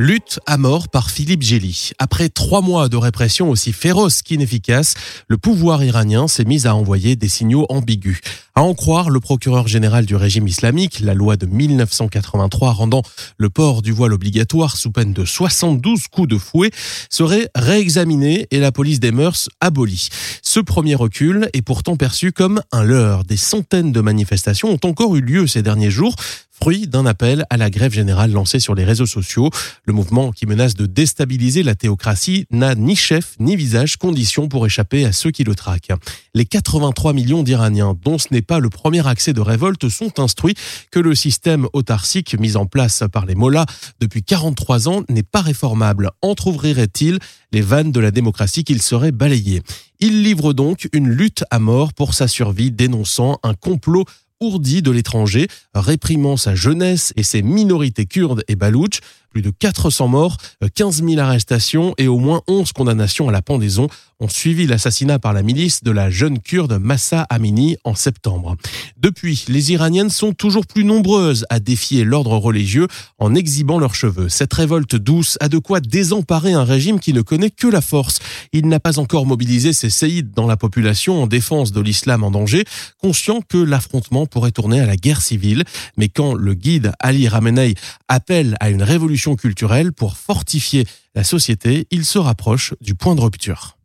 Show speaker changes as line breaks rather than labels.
Lutte à mort par Philippe Gély. Après trois mois de répression aussi féroce qu'inefficace, le pouvoir iranien s'est mis à envoyer des signaux ambigus. À en croire le procureur général du régime islamique, la loi de 1983 rendant le port du voile obligatoire sous peine de 72 coups de fouet serait réexaminé et la police des mœurs abolie. Ce premier recul est pourtant perçu comme un leurre. Des centaines de manifestations ont encore eu lieu ces derniers jours, fruit d'un appel à la grève générale lancée sur les réseaux sociaux. Le mouvement qui menace de déstabiliser la théocratie n'a ni chef ni visage, condition pour échapper à ceux qui le traquent. Les 83 millions d'Iraniens, dont ce n'est pas le premier accès de révolte, sont instruits que le système autarcique mis en place par les mollahs depuis 43 ans n'est pas réformable. Entrouvrirait-il les vannes de la démocratie qu'il serait balayé? Il livre donc une lutte à mort pour sa survie, dénonçant un complot ourdi de l'étranger, réprimant sa jeunesse et ses minorités kurdes et baloutches, plus de 400 morts, 15 000 arrestations et au moins 11 condamnations à la pendaison ont suivi l'assassinat par la milice de la jeune kurde Massa Amini en septembre. Depuis, les Iraniennes sont toujours plus nombreuses à défier l'ordre religieux en exhibant leurs cheveux. Cette révolte douce a de quoi désemparer un régime qui ne connaît que la force. Il n'a pas encore mobilisé ses séides dans la population en défense de l'islam en danger, conscient que l'affrontement pourrait tourner à la guerre civile. Mais quand le guide Ali Ramenei appelle à une révolution culturelle pour fortifier la société, il se rapproche du point de rupture.